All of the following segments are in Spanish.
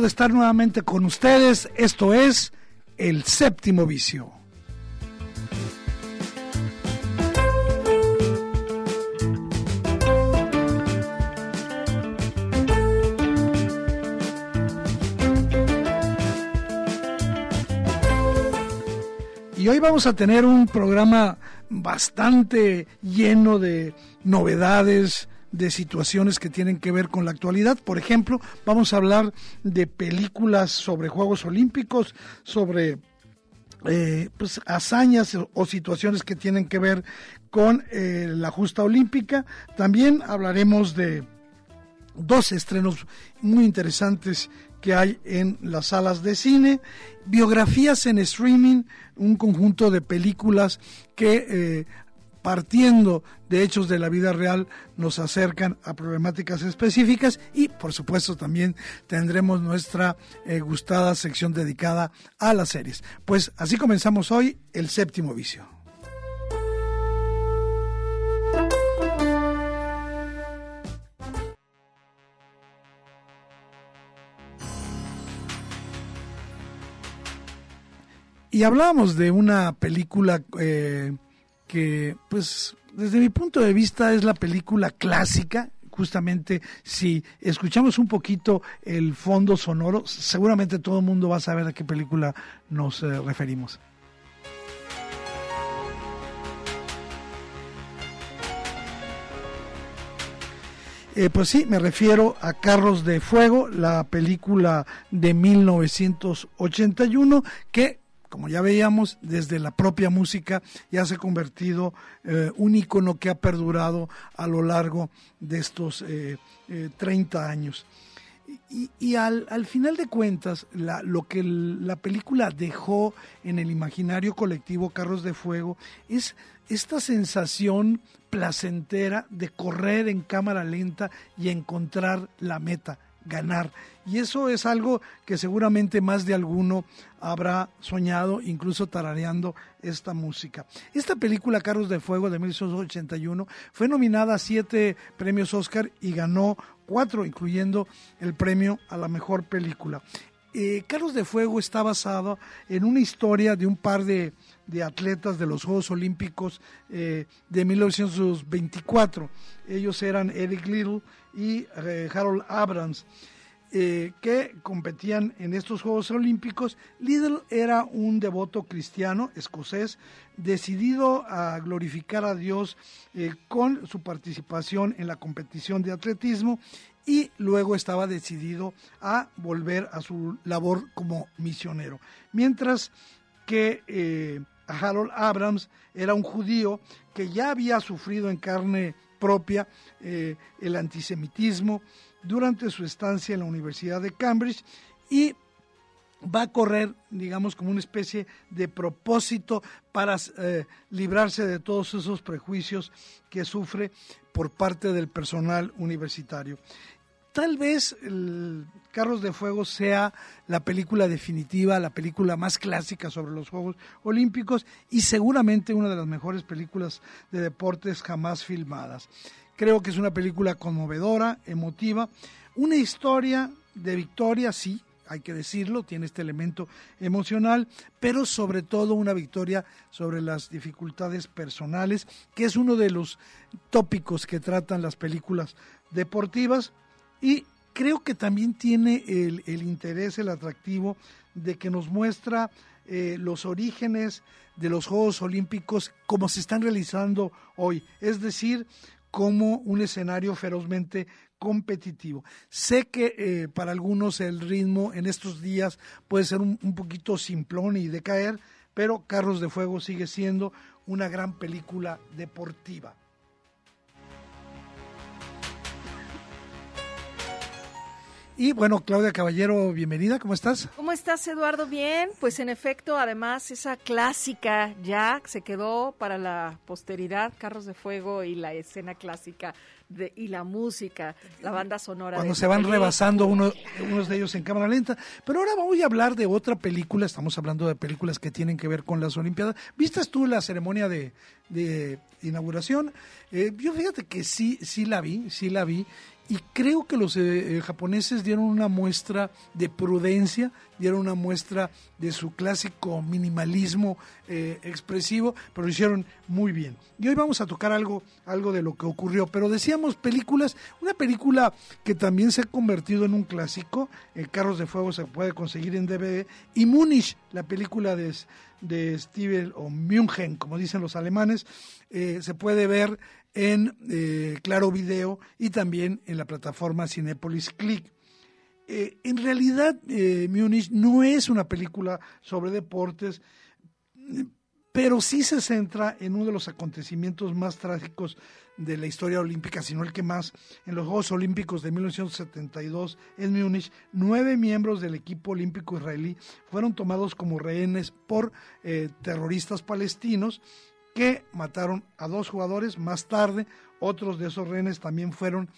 De estar nuevamente con ustedes, esto es El Séptimo Vicio. Y hoy vamos a tener un programa bastante lleno de novedades, de situaciones que tienen que ver con la actualidad. Por ejemplo, vamos a hablar de películas sobre Juegos Olímpicos, sobre eh, pues, hazañas o situaciones que tienen que ver con eh, la justa olímpica. También hablaremos de dos estrenos muy interesantes que hay en las salas de cine, biografías en streaming, un conjunto de películas que eh, partiendo de hechos de la vida real nos acercan a problemáticas específicas y por supuesto también tendremos nuestra eh, gustada sección dedicada a las series. Pues así comenzamos hoy el séptimo vicio. Y hablábamos de una película eh, que, pues, desde mi punto de vista es la película clásica. Justamente, si escuchamos un poquito el fondo sonoro, seguramente todo el mundo va a saber a qué película nos eh, referimos. Eh, pues sí, me refiero a Carros de Fuego, la película de 1981 que como ya veíamos, desde la propia música ya se ha convertido eh, un icono que ha perdurado a lo largo de estos eh, 30 eh, años. Y, al, al, final de cuentas, lo que la película dejó en el imaginario colectivo Carros de Fuego es esta sensación placentera de correr en cámara lenta y encontrar la meta ganar. Y eso es algo que seguramente más de alguno habrá soñado, incluso tarareando esta música. Esta película, Carros de Fuego, de 1981, fue nominada a siete premios Oscar y ganó cuatro, incluyendo el premio a la mejor película. Eh, Carros de Fuego está basado en una historia de un par de, de atletas de los Juegos Olímpicos eh, de 1924. Ellos eran Eric Little y eh, Harold Abrams. Eh, que competían en estos Juegos Olímpicos. Little era un devoto cristiano escocés decidido a glorificar a Dios eh, con su participación en la competición de atletismo y luego estaba decidido a volver a su labor como misionero. Mientras que eh, Harold Abrams era un judío que ya había sufrido en carne propia el antisemitismo, durante su estancia en la Universidad de Cambridge y va a correr, digamos, como una especie de propósito para eh, librarse de todos esos prejuicios que sufre por parte del personal universitario. Tal vez Carros de Fuego sea la película definitiva, la película más clásica sobre los Juegos Olímpicos y seguramente una de las mejores películas de deportes jamás filmadas. Creo que es una película conmovedora, emotiva, una historia de victoria, sí, hay que decirlo, tiene este elemento emocional, pero sobre todo una victoria sobre las dificultades personales, que es uno de los tópicos que tratan las películas deportivas. Y creo que también tiene el, interés, el atractivo de que nos muestra eh, los orígenes de los Juegos Olímpicos como se están realizando hoy, es decir, como un escenario ferozmente competitivo. Sé que eh, para algunos el ritmo en estos días puede ser un, un poquito simplón y decaer, pero Carros de Fuego sigue siendo una gran película deportiva. Y bueno, Claudia Caballero, bienvenida, ¿cómo estás? ¿Cómo estás, Eduardo? Bien, pues en efecto, además, esa clásica ya se quedó para la posteridad, Carros de Fuego y la escena clásica de, y la música, la banda sonora. Cuando se van rebasando uno, unos de ellos en cámara lenta. Pero ahora voy a hablar de otra película, estamos hablando de películas que tienen que ver con las Olimpiadas. ¿Viste tú la ceremonia de, de inauguración? Eh, yo fíjate que sí, sí la vi, sí la vi y creo que los eh, eh, japoneses dieron una muestra de prudencia, dieron una muestra de su clásico minimalismo eh, expresivo, pero lo hicieron muy bien. Y hoy vamos a tocar algo, algo de lo que ocurrió, pero decíamos películas, una película que también se ha convertido en un clásico, el Carros de Fuego se puede conseguir en DVD, y Munich, la película de, de Steven o München, como dicen los alemanes, se puede ver en eh, Claro Video y también en la plataforma Cinepolis Click. Eh, en realidad, eh, Munich no es una película sobre deportes, pero sí se centra en uno de los acontecimientos más trágicos de la historia olímpica, sino el que más. En los Juegos Olímpicos de 1972 en Múnich, nueve miembros del equipo olímpico israelí fueron tomados como rehenes por terroristas palestinos que mataron a dos jugadores. Más tarde, otros de esos rehenes también fueron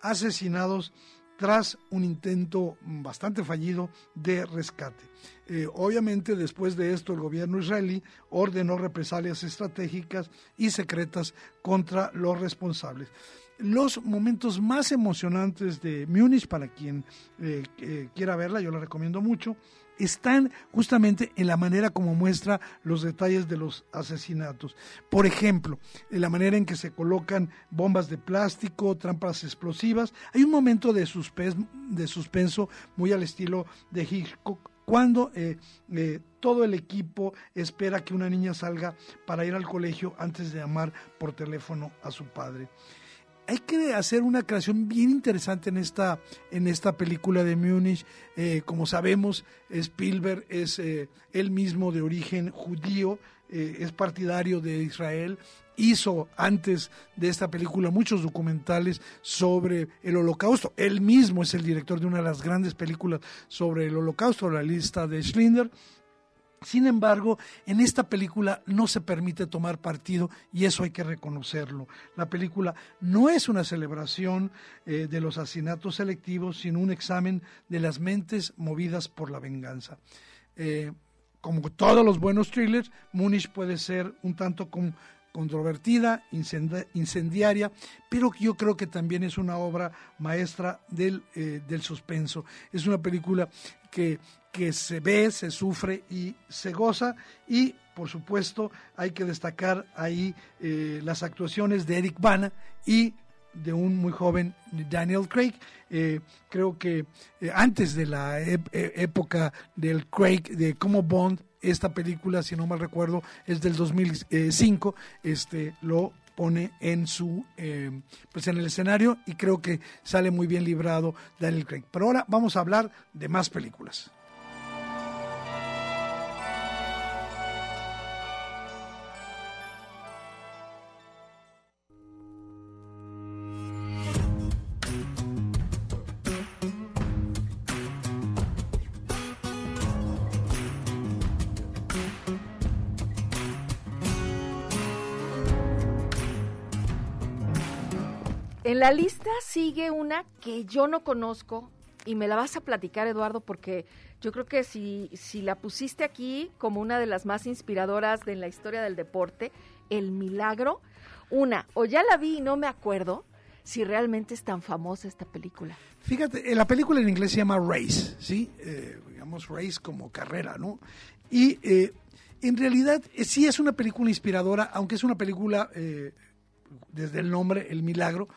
asesinados tras un intento bastante fallido de rescate. Eh, obviamente, después de esto, el gobierno israelí ordenó represalias estratégicas y secretas contra los responsables. Los momentos más emocionantes de Múnich, para quien eh, eh, quiera verla, yo la recomiendo mucho, están justamente en la manera como muestra los detalles de los asesinatos. Por ejemplo, en la manera en que se colocan bombas de plástico, trampas explosivas. Hay un momento de, suspenso muy al estilo de Hitchcock cuando eh, eh, todo el equipo espera que una niña salga para ir al colegio antes de llamar por teléfono a su padre hay que hacer una creación bien interesante en esta, en esta película de Múnich. Eh, como sabemos, Spielberg es eh, él mismo de origen judío, eh, es partidario de Israel. Hizo antes de esta película muchos documentales sobre el holocausto. Él mismo es el director de una de las grandes películas sobre el holocausto, la lista de Schlinder. Sin embargo, en esta película no se permite tomar partido y eso hay que reconocerlo. La película no es una celebración eh, de los asesinatos selectivos, sino un examen de las mentes movidas por la venganza. Eh, como todos los buenos thrillers, Munich puede ser un tanto controvertida, incendiaria, pero yo creo que también es una obra maestra del, eh, del suspenso. Es una película que que se ve, se sufre y se goza. Y, por supuesto, hay que destacar ahí eh, las actuaciones de Eric Bana y de un muy joven Daniel Craig. Eh, creo que eh, antes de la época del Craig, de como Bond, esta película, si no mal recuerdo, es del 2005, este, lo pone en su pues en el escenario y creo que sale muy bien librado Daniel Craig. Pero ahora vamos a hablar de más películas. En la lista sigue una que yo no conozco y me la vas a platicar, Eduardo, porque yo creo que si, si la pusiste aquí como una de las más inspiradoras de la historia del deporte, El Milagro, una, o ya la vi y no me acuerdo si realmente es tan famosa esta película. Fíjate, la película en inglés se llama Race, ¿sí? Eh, digamos Race como carrera, ¿no? Y eh, en realidad eh, sí es una película inspiradora, aunque es una película, desde el nombre, El Milagro,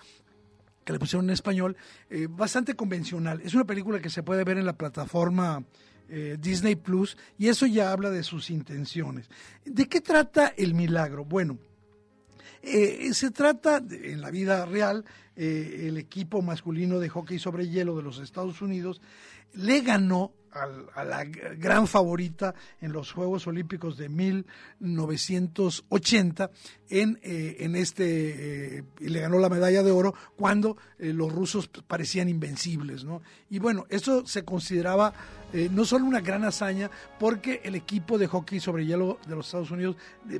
que le pusieron en español, eh, bastante convencional. Es una película que se puede ver en la plataforma eh, Disney Plus y eso ya habla de sus intenciones. ¿De qué trata el milagro? Bueno, se trata, en la vida real, el equipo masculino de hockey sobre hielo de los Estados Unidos le ganó a la gran favorita en los Juegos Olímpicos de 1980 en, eh, en este eh, y le ganó la medalla de oro cuando eh, los rusos parecían invencibles, ¿no? Y bueno, eso se consideraba no solo una gran hazaña, porque el equipo de hockey sobre hielo de los Estados Unidos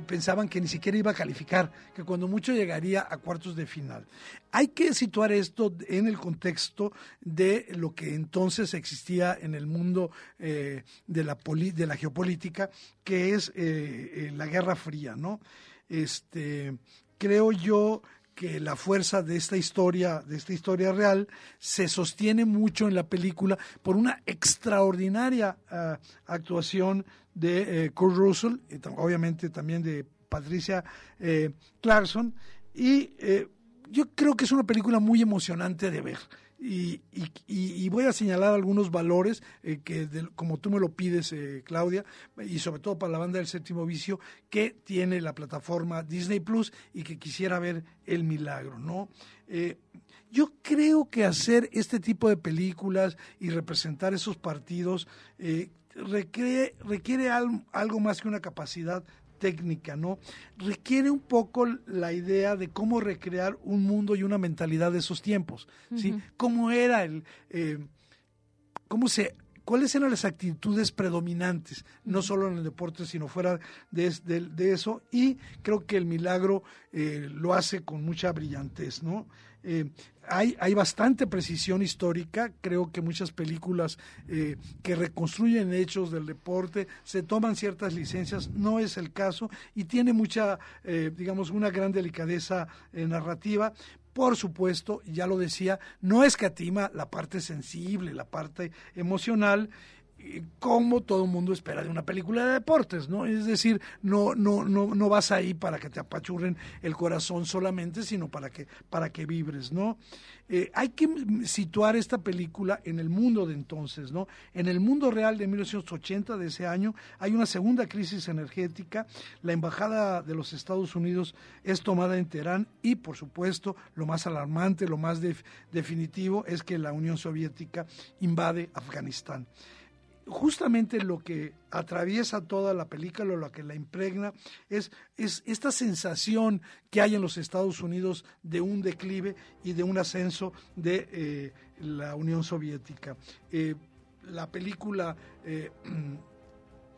pensaban que ni siquiera iba a calificar, que cuando mucho llegaría a cuartos de final. Hay que situar esto en el contexto de lo que entonces existía en el mundo de, la de la geopolítica, que es la Guerra Fría, ¿no? Este, creo yo que la fuerza de esta historia, de esta historia real, se sostiene mucho en la película por una extraordinaria ah, actuación de eh, Kurt Russell, y obviamente también de Patricia eh, Clarkson, y eh, yo creo que es una película muy emocionante de ver. Y, y, voy a señalar algunos valores eh, que, como tú me lo pides, eh, Claudia, y sobre todo para la banda del séptimo vicio, que tiene la plataforma Disney Plus y que quisiera ver el milagro, ¿no? Eh, yo creo que hacer este tipo de películas y representar esos partidos requiere, requiere algo más que una capacidad técnica, ¿no? Requiere un poco la idea de cómo recrear un mundo y una mentalidad de esos tiempos, ¿sí? Cómo era el... Eh, cómo se cuáles eran las actitudes predominantes, no solo en el deporte, sino fuera de, eso, y creo que el milagro eh, lo hace con mucha brillantez, ¿no? Eh, hay, hay, bastante precisión histórica, creo que muchas películas eh, que reconstruyen hechos del deporte se toman ciertas licencias, no es el caso, y tiene mucha, digamos, una gran delicadeza narrativa, por supuesto, ya lo decía, no escatima la parte sensible, la parte emocional, como todo mundo espera de una película de deportes, ¿no? Es decir, no, no, no, no vas ahí para que te apachurren el corazón solamente, sino para que, para que vibres, ¿no? Eh, hay que situar esta película en el mundo de entonces, ¿no? En el mundo real de 1980, de ese año, hay una segunda crisis energética, la embajada de los Estados Unidos es tomada en Teherán y, por supuesto, lo más alarmante, lo más definitivo es que la Unión Soviética invade Afganistán justamente lo que atraviesa toda la película, lo que la impregna, es, es, esta sensación que hay en los Estados Unidos de un declive y de un ascenso de eh, la Unión Soviética. Eh, la película eh,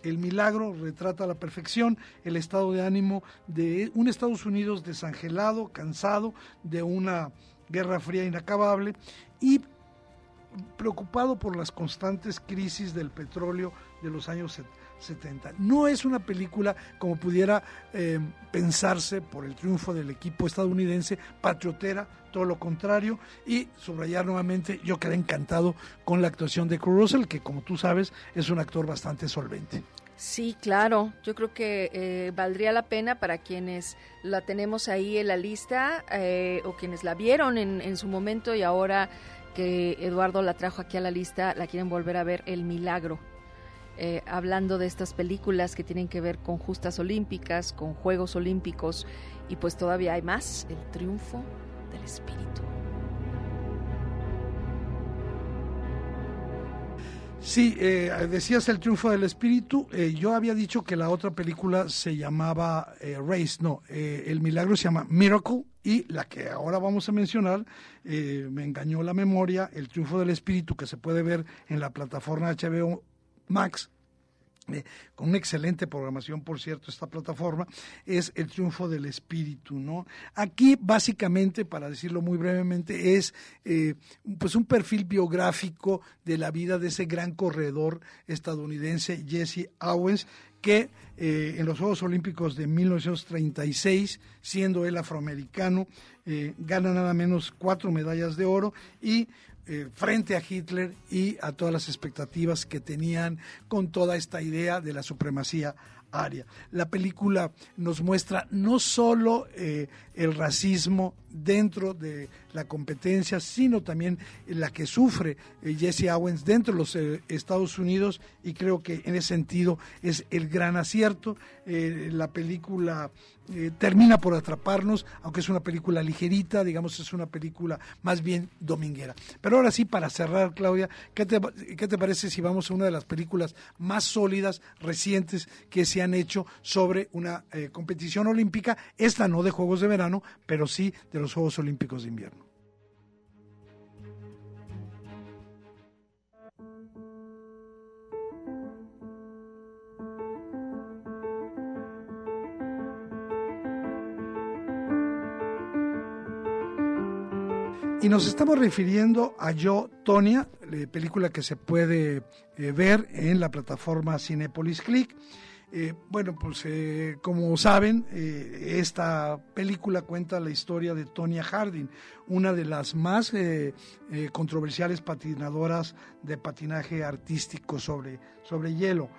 El Milagro retrata a la perfección el estado de ánimo de un Estados Unidos desangelado, cansado de una guerra fría inacabable y preocupado por las constantes crisis del petróleo de los años 70. No es una película como pudiera eh, pensarse por el triunfo del equipo estadounidense, patriotera, todo lo contrario, y subrayar nuevamente, yo quedé encantado con la actuación de Kurt Russell, que como tú sabes es un actor bastante solvente. Sí, claro. Yo creo que eh, valdría la pena para quienes la tenemos ahí en la lista eh, o quienes la vieron en, en su momento y ahora que Eduardo la trajo aquí a la lista, la quieren volver a ver, El Milagro. Eh, hablando de estas películas que tienen que ver con justas olímpicas, con Juegos Olímpicos, y pues todavía hay más, El Triunfo del Espíritu. Sí, eh, decías el triunfo del espíritu. Eh, yo había dicho que la otra película se llamaba Race, no, el milagro se llama Miracle y la que ahora vamos a mencionar, eh, me engañó la memoria, El Triunfo del Espíritu, que se puede ver en la plataforma HBO Max, eh, con una excelente programación, por cierto, esta plataforma, es el triunfo del espíritu, ¿no? Aquí, básicamente, para decirlo muy brevemente, es eh, pues un perfil biográfico de la vida de ese gran corredor estadounidense, Jesse Owens, que eh, en los Juegos Olímpicos de 1936, siendo él afroamericano, eh, gana nada menos cuatro medallas de oro y eh, frente a Hitler y a todas las expectativas que tenían con toda esta idea de la supremacía aria. La película nos muestra no solo el racismo dentro de la competencia, sino también la que sufre eh, Jesse Owens dentro de los eh, Estados Unidos y creo que en ese sentido es el gran acierto. Eh, la película termina por atraparnos, aunque es una película ligerita, digamos, es una película más bien dominguera. Pero ahora sí, para cerrar, Claudia, ¿qué te, qué te parece si vamos a una de las películas más sólidas, recientes, que se han hecho sobre una competición olímpica? Esta no de Juegos de Verano, pero sí de los Juegos Olímpicos de Invierno. Y nos estamos refiriendo a Yo, Tonia, película que se puede eh, ver en la plataforma Cinepolis Click. Eh, bueno, pues eh, como saben, esta película cuenta la historia de Tonya Harding, una de las más controversiales patinadoras de patinaje artístico sobre, sobre hielo.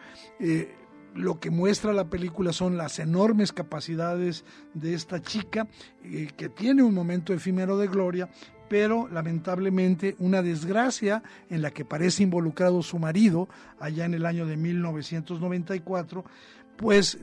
Lo que muestra la película son las enormes capacidades de esta chica, que tiene un momento efímero de gloria, pero lamentablemente una desgracia en la que parece involucrado su marido allá en el año de 1994, pues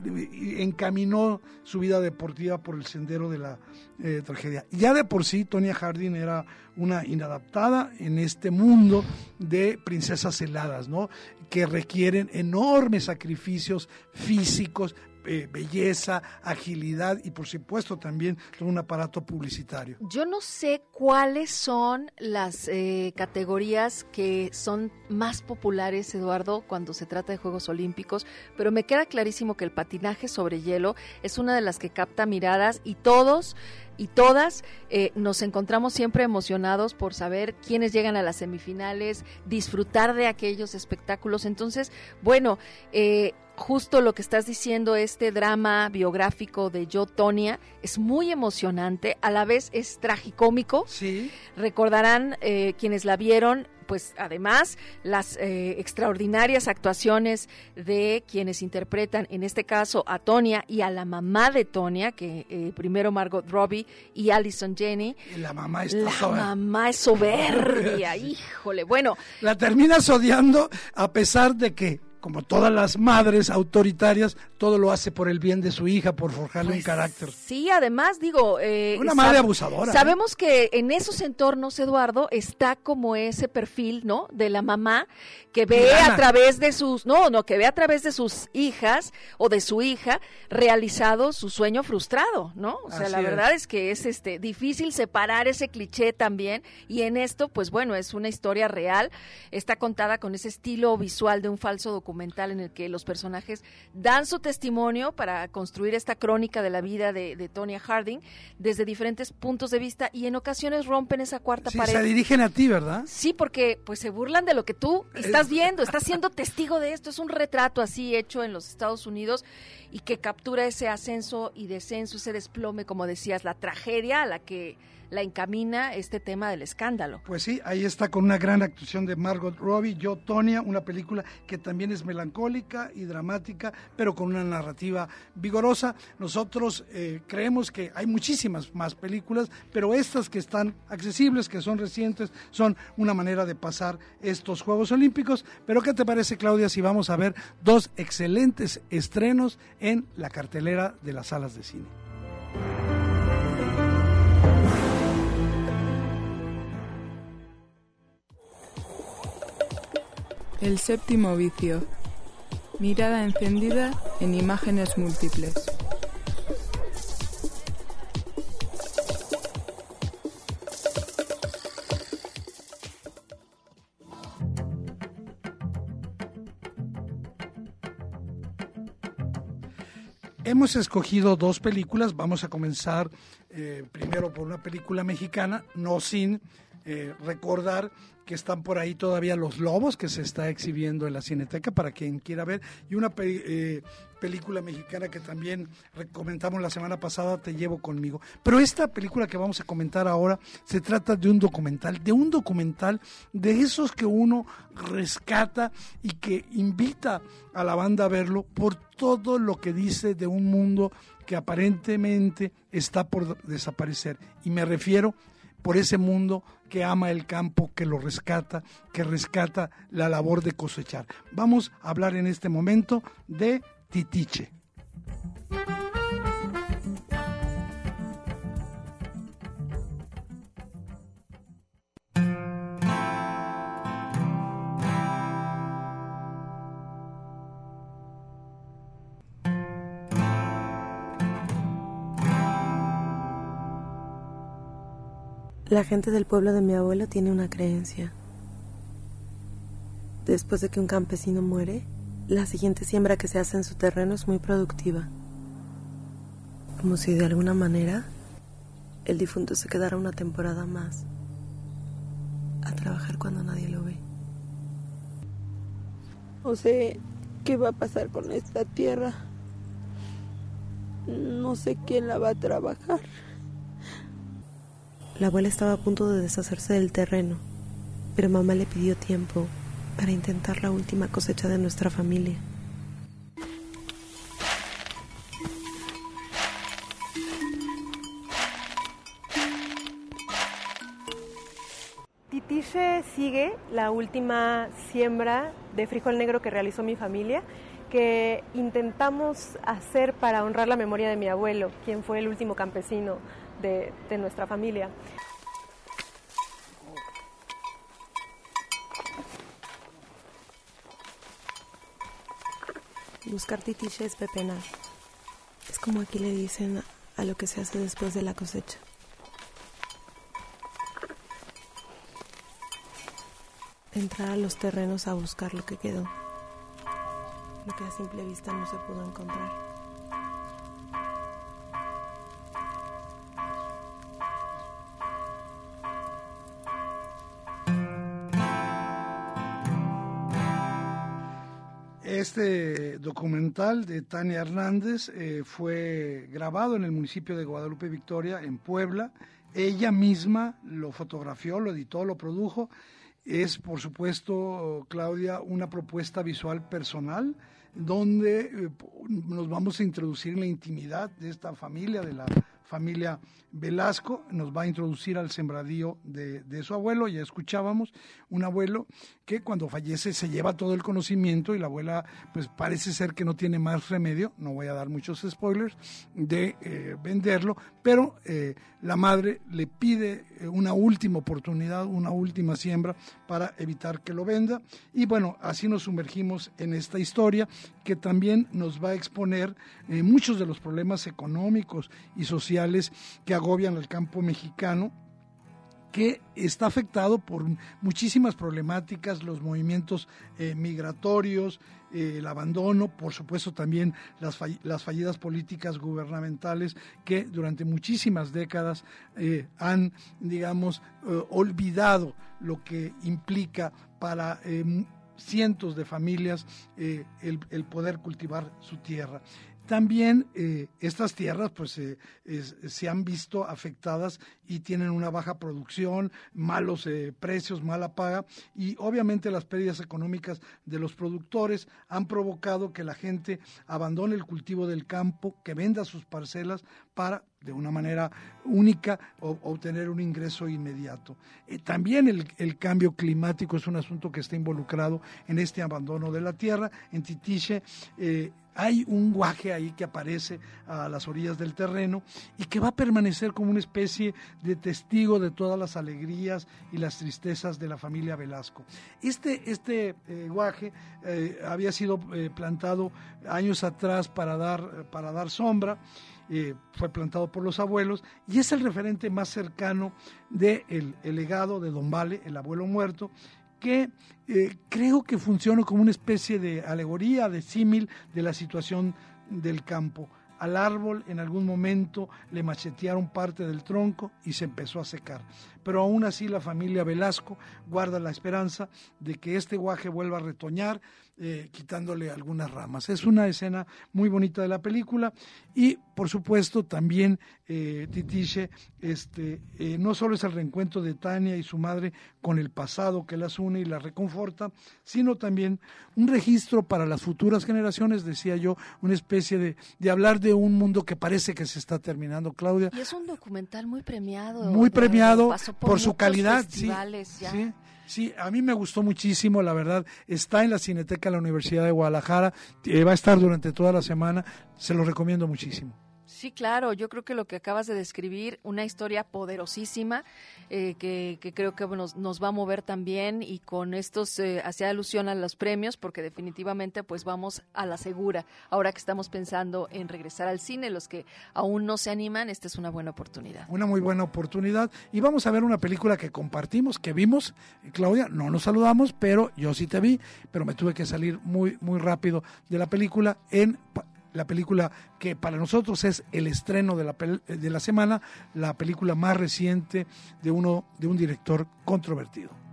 encaminó su vida deportiva por el sendero de la eh, tragedia. Ya de por sí, Tonya Harding era una inadaptada en este mundo de princesas heladas, ¿no? Que requieren enormes sacrificios físicos, eh, belleza, agilidad y por supuesto también un aparato publicitario. Yo no sé cuáles son las eh, categorías que son más populares, Eduardo, cuando se trata de Juegos Olímpicos, pero me queda clarísimo que el patinaje sobre hielo es una de las que capta miradas y todos y todas eh, nos encontramos siempre emocionados por saber quiénes llegan a las semifinales, disfrutar de aquellos espectáculos. Entonces, bueno, eh, justo lo que estás diciendo, este drama biográfico de Joe Tonia es muy emocionante, a la vez es tragicómico. Sí. Recordarán eh, quienes la vieron pues además las eh, extraordinarias actuaciones de quienes interpretan en este caso a Tonia y a la mamá de Tonia, que eh, primero Margot Robbie y Alison Jenny. la mamá La mamá es soberbia, híjole. Bueno. La terminas odiando a pesar de que como todas las madres autoritarias, todo lo hace por el bien de su hija, por forjarle un pues carácter. Sí, además, digo... Eh, Una madre abusadora. ¿eh? Sabemos que en esos entornos, Eduardo, está como ese perfil, ¿no? De la mamá que ve a través de sus... No, no, que ve a través de sus hijas o de su hija realizado su sueño frustrado, ¿no? O sea, la verdad es. que es este difícil separar ese cliché también y en esto, pues bueno, es una historia real, está contada con ese estilo visual de un falso documental en el que los personajes dan su testimonio para construir esta crónica de la vida de, de Tonya Harding desde diferentes puntos de vista y en ocasiones rompen esa cuarta sí, pared. Se dirigen a ti, ¿verdad? Sí, porque pues se burlan de lo que tú estás viendo, estás siendo testigo de esto. Es un retrato así hecho en los Estados Unidos y que captura ese ascenso y descenso, ese desplome, como decías, la tragedia a la que la encamina este tema del escándalo. Pues sí, ahí está con una gran actuación de Margot Robbie, Yo Tonia, una película que también es melancólica y dramática, pero con una narrativa vigorosa. Nosotros eh, creemos que hay muchísimas más películas, pero estas que están accesibles, que son recientes, son una manera de pasar estos Juegos Olímpicos. Pero ¿qué te parece, Claudia, si vamos a ver dos excelentes estrenos en la cartelera de las salas de cine? El séptimo vicio. Mirada encendida en imágenes múltiples. Hemos escogido dos películas. Vamos a comenzar eh, primero por una película mexicana, No Sin, eh, recordar que están por ahí todavía Los Lobos, que se está exhibiendo en la Cineteca para quien quiera ver, y una eh, película mexicana que también comentamos la semana pasada, Te llevo conmigo. Pero esta película que vamos a comentar ahora se trata de un documental, de un documental de esos que uno rescata y que invita a la banda a verlo por todo lo que dice de un mundo que aparentemente está por desaparecer. Y me refiero por ese mundo que ama el campo, que lo rescata, que rescata la labor de cosechar. Vamos a hablar en este momento de Titiche. La gente del pueblo de mi abuelo tiene una creencia. Después de que un campesino muere, la siguiente siembra que se hace en su terreno es muy productiva. Como si de alguna manera el difunto se quedara una temporada más a trabajar cuando nadie lo ve. No sé qué va a pasar con esta tierra. No sé quién la va a trabajar. La abuela estaba a punto de deshacerse del terreno, pero mamá le pidió tiempo para intentar la última cosecha de nuestra familia. Titiche sigue la última siembra de frijol negro que realizó mi familia, que intentamos hacer para honrar la memoria de mi abuelo, quien fue el último campesino de, nuestra familia. Buscar titiche es pepenar. Es como aquí le dicen a lo que se hace después de la cosecha. Entrar a los terrenos a buscar lo que quedó. Lo que a simple vista no se pudo encontrar. Este documental de Tania Hernández eh, fue grabado en el municipio de Guadalupe Victoria, en Puebla. Ella misma lo fotografió, lo editó, lo produjo. Es, por supuesto, Claudia, una propuesta visual personal donde eh, nos vamos a introducir en la intimidad de esta familia, de la familia Velasco, nos va a introducir al sembradío de, su abuelo, ya escuchábamos, un abuelo que cuando fallece se lleva todo el conocimiento y la abuela pues parece ser que no tiene más remedio, no voy a dar muchos spoilers, de eh, venderlo, pero eh, la madre le pide eh, una última oportunidad, una última siembra para evitar que lo venda. Y bueno, así nos sumergimos en esta historia que también nos va a exponer muchos de los problemas económicos y sociales que agobian al campo mexicano que está afectado por muchísimas problemáticas, los movimientos eh, migratorios, eh, el abandono, por supuesto también las, las, fallidas políticas gubernamentales que durante muchísimas décadas eh, han, digamos, olvidado lo que implica para cientos de familias el poder cultivar su tierra. También eh, estas tierras pues eh, se han visto afectadas y tienen una baja producción, malos eh, precios, mala paga y obviamente las pérdidas económicas de los productores han provocado que la gente abandone el cultivo del campo, que venda sus parcelas para de una manera única obtener un ingreso inmediato. también el, el, cambio climático es un asunto que está involucrado en este abandono de la tierra. En Titiche hay un guaje ahí que aparece a las orillas del terreno y que va a permanecer como una especie de testigo de todas las alegrías y las tristezas de la familia Velasco. Este, este eh, guaje eh, había sido eh, plantado años atrás para dar, para dar sombra. fue plantado por los abuelos y es el referente más cercano del de el legado de Don Vale, el abuelo muerto, que eh, creo que funciona como una especie de alegoría, de símil de la situación del campo. al árbol en algún momento le machetearon parte del tronco y se empezó a secar. Pero aún así la familia Velasco guarda la esperanza de que este guaje vuelva a retoñar, eh, quitándole algunas ramas. Es una escena muy bonita de la película y, por supuesto, también eh, Titiche, este, eh, no solo es el reencuentro de Tania y su madre con el pasado que las une y las reconforta, sino también un registro para las futuras generaciones, decía yo, una especie de, de hablar de un mundo que parece que se está terminando, Claudia. Y es un documental muy premiado. Muy premiado por, por su calidad, sí. Sí, a mí me gustó muchísimo, la verdad. Está en la Cineteca de la Universidad de Guadalajara, eh, va a estar durante toda la semana, se lo recomiendo muchísimo. Sí, claro, yo creo que lo que acabas de describir, una historia poderosísima eh, que, que, creo que nos, nos, va a mover también y con estos eh, alusión a los premios porque definitivamente pues vamos a la segura. Ahora que estamos pensando en regresar al cine, los que aún no se animan, esta es una buena oportunidad. Una muy buena oportunidad y vamos a ver una película que compartimos, que vimos, Claudia, no nos saludamos, pero yo sí te vi, pero me tuve que salir muy muy rápido de la película en la película que para nosotros es el estreno de la, de la semana, la película más reciente de, uno, de un director controvertido.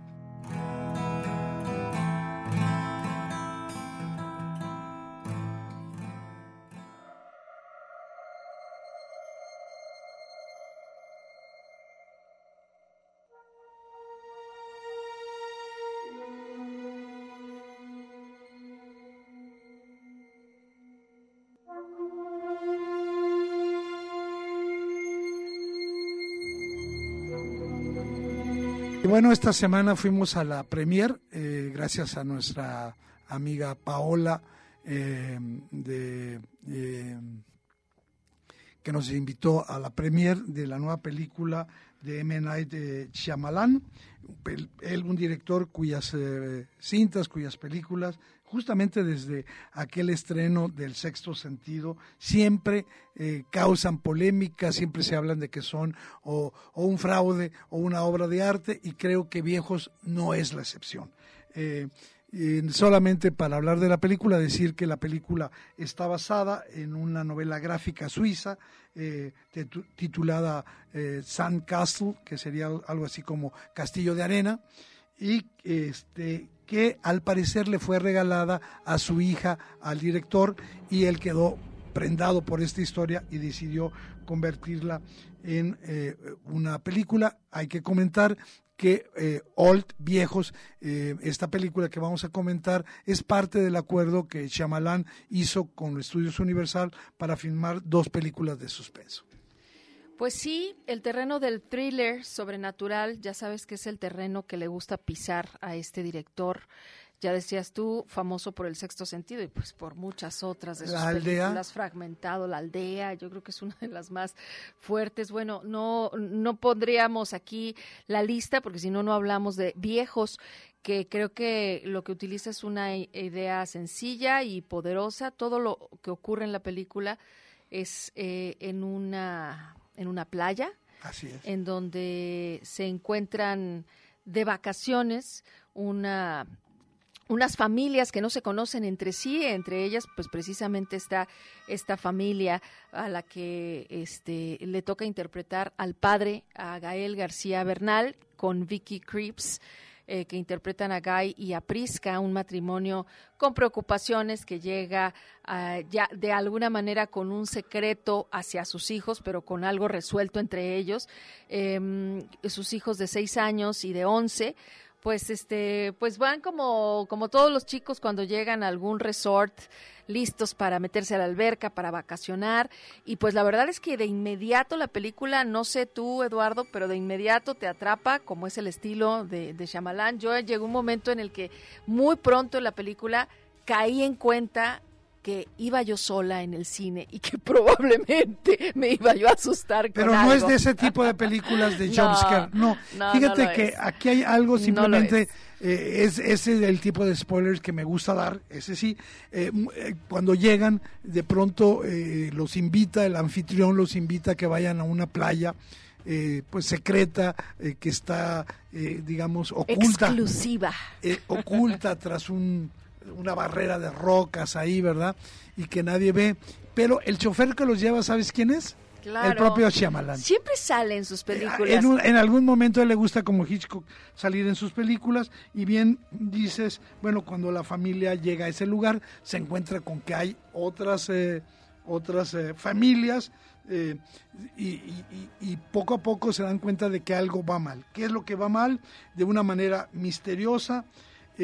Bueno, esta semana fuimos a la premier, eh, gracias a nuestra amiga Paola, eh, eh, que nos invitó a la premier de la nueva película de M. Night Shyamalan, él un director cuyas eh, cintas, cuyas películas, justamente desde aquel estreno del sexto sentido, siempre eh, causan polémica, siempre se hablan de que son o, o, un fraude o una obra de arte y creo que Viejos no es la excepción. Eh, solamente para hablar de la película, decir que la película está basada en una novela gráfica suiza eh, titulada eh, Sand Castle, que sería algo así como Castillo de Arena, y este, que al parecer le fue regalada a su hija, al director, y él quedó prendado por esta historia y decidió convertirla en eh, una película. Hay que comentar que eh, Old, Viejos, eh, esta película que vamos a comentar, es parte del acuerdo que Shyamalan hizo con Estudios Universal para filmar dos películas de suspenso. Pues sí, el terreno del thriller sobrenatural, ya sabes que es el terreno que le gusta pisar a este director ya decías tú, famoso por el sexto sentido y pues por muchas otras de sus la aldea. películas, fragmentado, la aldea, yo creo que es una de las más fuertes. Bueno, no, no pondríamos aquí la lista porque si no, no hablamos de viejos que creo que lo que utiliza es una idea sencilla y poderosa. Todo lo que ocurre en la película es eh, en una en una playa, Así es. en donde se encuentran de vacaciones una unas familias que no se conocen entre sí, entre ellas pues precisamente está esta familia a la que este le toca interpretar al padre a Gael García Bernal con Vicky Creeps. Eh, que interpretan a Guy y a Prisca, un matrimonio con preocupaciones que llega uh, ya de alguna manera con un secreto hacia sus hijos, pero con algo resuelto entre ellos. Eh, sus hijos de seis años y de once pues este pues van como como todos los chicos cuando llegan a algún resort listos para meterse a la alberca para vacacionar. Y pues la verdad es que de inmediato la película no sé tú Eduardo pero de inmediato te atrapa como es el estilo de, de Shyamalan. Yo llegó un momento en el que muy pronto en la película caí en cuenta que iba yo sola en el cine y que probablemente me iba yo a asustar con Pero no algo. es de ese tipo de películas de jumpscare, no. no, Fíjate no que es. aquí hay algo simplemente, es. eh, es. ese es el tipo de spoilers que me gusta dar, ese sí. Eh, eh, cuando llegan, de pronto eh, los invita, el anfitrión los invita a que vayan a una playa. eh, pues secreta que está eh, digamos oculta exclusiva oculta tras un una barrera de rocas ahí, ¿verdad? Y que nadie ve. Pero el chofer que los lleva, ¿sabes quién es? Claro. El propio Shyamalan. Siempre sale en sus películas. En, un- en algún momento a él le gusta como Hitchcock salir en sus películas y bien dices, bueno, cuando la familia llega a ese lugar se encuentra con que hay otras eh, otras eh, familias eh, y, y- y- y poco a poco se dan cuenta de que algo va mal. ¿Qué es lo que va mal? De una manera misteriosa.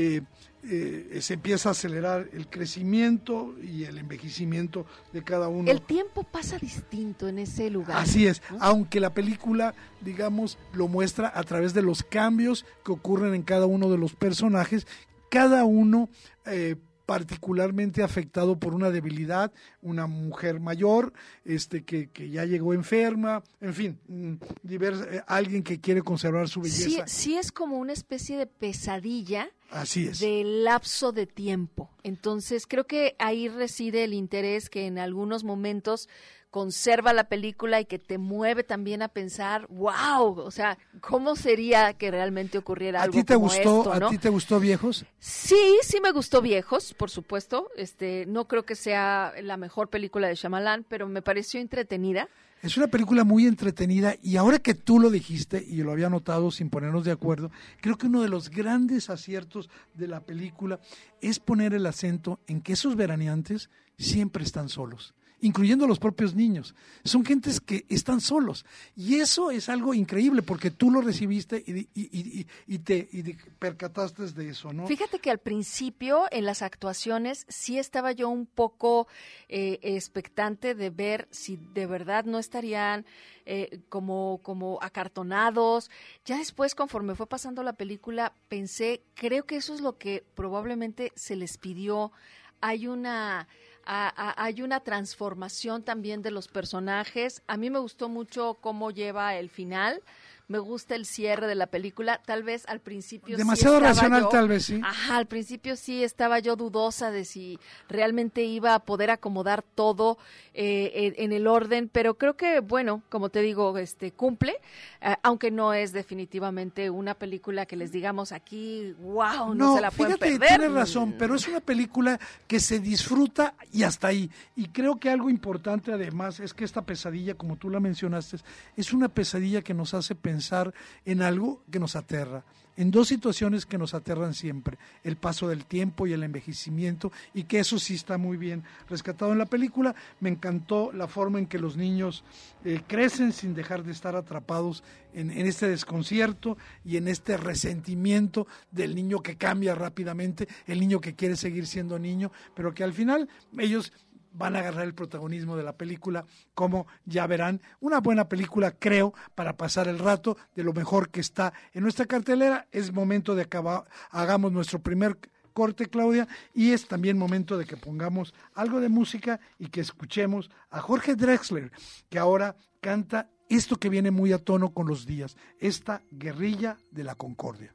Eh, eh, se empieza a acelerar el crecimiento y el envejecimiento de cada uno. El tiempo pasa distinto en ese lugar. Así es, aunque la película, digamos, lo muestra a través de los cambios que ocurren en cada uno de los personajes, cada uno eh, particularmente afectado por una debilidad, una mujer mayor, este que, que ya llegó enferma, en fin, mm, divers- eh, alguien que quiere conservar su Sí, belleza. sí es como una especie de pesadilla Así es. de lapso de tiempo. Entonces creo que ahí reside el interés que en algunos momentos conserva la película y que te mueve también a pensar, wow, o sea, ¿cómo sería que realmente ocurriera ¿A algo ti te como gustó, esto, a ti te gustó Viejos? Sí, sí me gustó Viejos, por supuesto. Este, no creo que sea la mejor película de Shyamalan, pero me pareció entretenida. Es una película muy entretenida y ahora que tú lo dijiste y lo había notado sin ponernos de acuerdo, creo que uno de los grandes aciertos de la película es poner el acento en que esos veraneantes siempre están solos incluyendo los propios niños. Son gentes que están solos. Y eso es algo increíble porque tú lo recibiste y, y te percataste de eso, ¿no? Fíjate que al principio en las actuaciones sí estaba yo un poco eh, expectante de ver si de verdad no estarían eh, como, como acartonados. Ya después, conforme fue pasando la película, pensé, creo que eso es lo que probablemente se les pidió. Hay una a- a- hay una transformación también de los personajes. A mí me gustó mucho cómo lleva el final. Me gusta el cierre de la película. Tal vez al principio sí Demasiado racional, yo- tal vez, sí. Ajá, al principio sí estaba yo dudosa de si realmente iba a poder acomodar todo eh, en, en el orden, pero creo que, bueno, como te digo, este cumple, eh, aunque no es definitivamente una película que les digamos aquí, wow, no, se la pueden fíjate, perder. tienes razón, pero es una película que se disfruta y hasta ahí. Y creo que algo importante además es que esta pesadilla, como tú la mencionaste, es una pesadilla que nos hace pensar en algo que nos aterra. En dos situaciones que nos aterran siempre, el paso del tiempo y el envejecimiento, y que eso sí está muy bien rescatado en la película. Me encantó la forma en que los niños eh, crecen sin dejar de estar atrapados en este desconcierto y en este resentimiento del niño que cambia rápidamente, el niño que quiere seguir siendo niño, pero que al final ellos van a agarrar el protagonismo de la película, como ya verán, una buena película, creo, para pasar el rato de lo mejor que está en nuestra cartelera. Es momento de acabar, hagamos nuestro primer corte, Claudia, y es también momento de que pongamos algo de música y que escuchemos a Jorge Drexler, que ahora canta esto que viene muy a tono con los días, esta guerrilla de la concordia.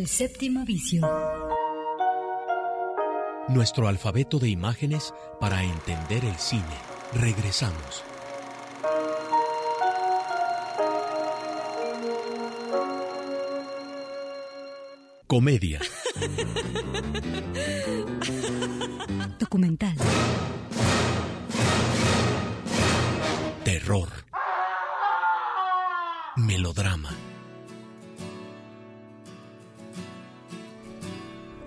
El séptimo vicio. Nuestro alfabeto de imágenes para entender el cine. Regresamos. Comedia, Documental. terror, melodrama,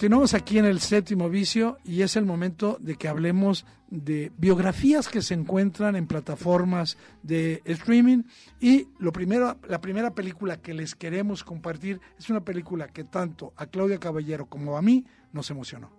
Continuamos aquí en el séptimo vicio y es el momento de que hablemos de biografías que se encuentran en plataformas de streaming y lo primero, la primera película que les queremos compartir es una película que tanto a Claudia Caballero como a mí nos emocionó.